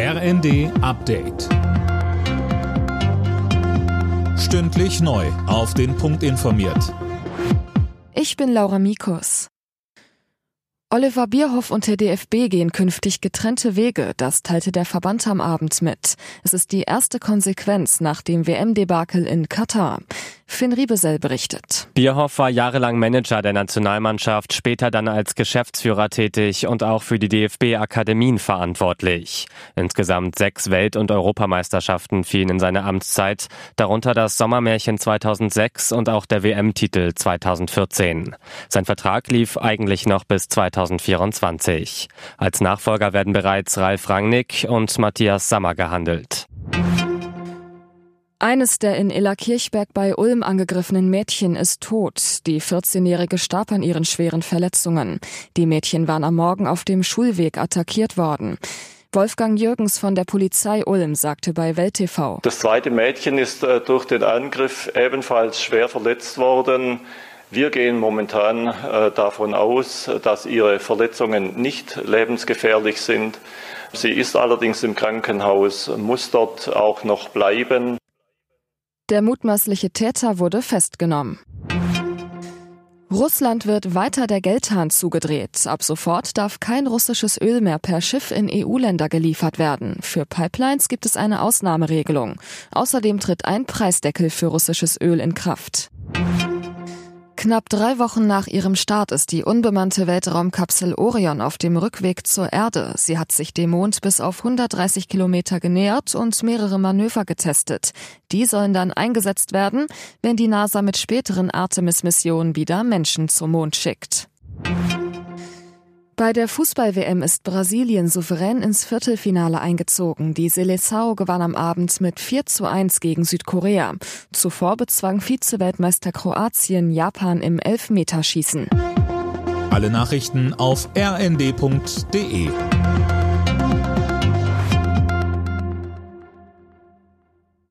RND Update. Stündlich neu. Auf den Punkt informiert. Ich bin Laura Mikus. Oliver Bierhoff und der DFB gehen künftig getrennte Wege, das teilte der Verband am Abend mit. Es ist die erste Konsequenz nach dem WM-Debakel in Katar. Finn Riebesell berichtet. Bierhoff war jahrelang Manager der Nationalmannschaft, später dann als Geschäftsführer tätig und auch für die DFB-Akademien verantwortlich. Insgesamt sechs Welt- und Europameisterschaften fielen in seine Amtszeit, darunter das Sommermärchen 2006 und auch der WM-Titel 2014. Sein Vertrag lief eigentlich noch bis 2024. Als Nachfolger werden bereits Ralf Rangnick und Matthias Sammer gehandelt. Eines der in Illerkirchberg bei Ulm angegriffenen Mädchen ist tot. Die 14-Jährige starb an ihren schweren Verletzungen. Die Mädchen waren am Morgen auf dem Schulweg attackiert worden. Wolfgang Jürgens von der Polizei Ulm sagte bei Welt TV. Das zweite Mädchen ist äh, durch den Angriff ebenfalls schwer verletzt worden. Wir gehen momentan äh, davon aus, dass ihre Verletzungen nicht lebensgefährlich sind. Sie ist allerdings im Krankenhaus, muss dort auch noch bleiben. Der mutmaßliche Täter wurde festgenommen. Russland wird weiter der Geldhahn zugedreht. Ab sofort darf kein russisches Öl mehr per Schiff in EU-Länder geliefert werden. Für Pipelines gibt es eine Ausnahmeregelung. Außerdem tritt ein Preisdeckel für russisches Öl in Kraft. Knapp drei Wochen nach ihrem Start ist die unbemannte Weltraumkapsel Orion auf dem Rückweg zur Erde. Sie hat sich dem Mond bis auf 130 Kilometer genähert und mehrere Manöver getestet. Die sollen dann eingesetzt werden, wenn die NASA mit späteren Artemis-Missionen wieder Menschen zum Mond schickt. Bei der Fußball-WM ist Brasilien souverän ins Viertelfinale eingezogen. Die Seleção gewann am Abend mit 4 zu 1 gegen Südkorea. Zuvor bezwang Vize-Weltmeister Kroatien Japan im Elfmeterschießen. Alle Nachrichten auf rnd.de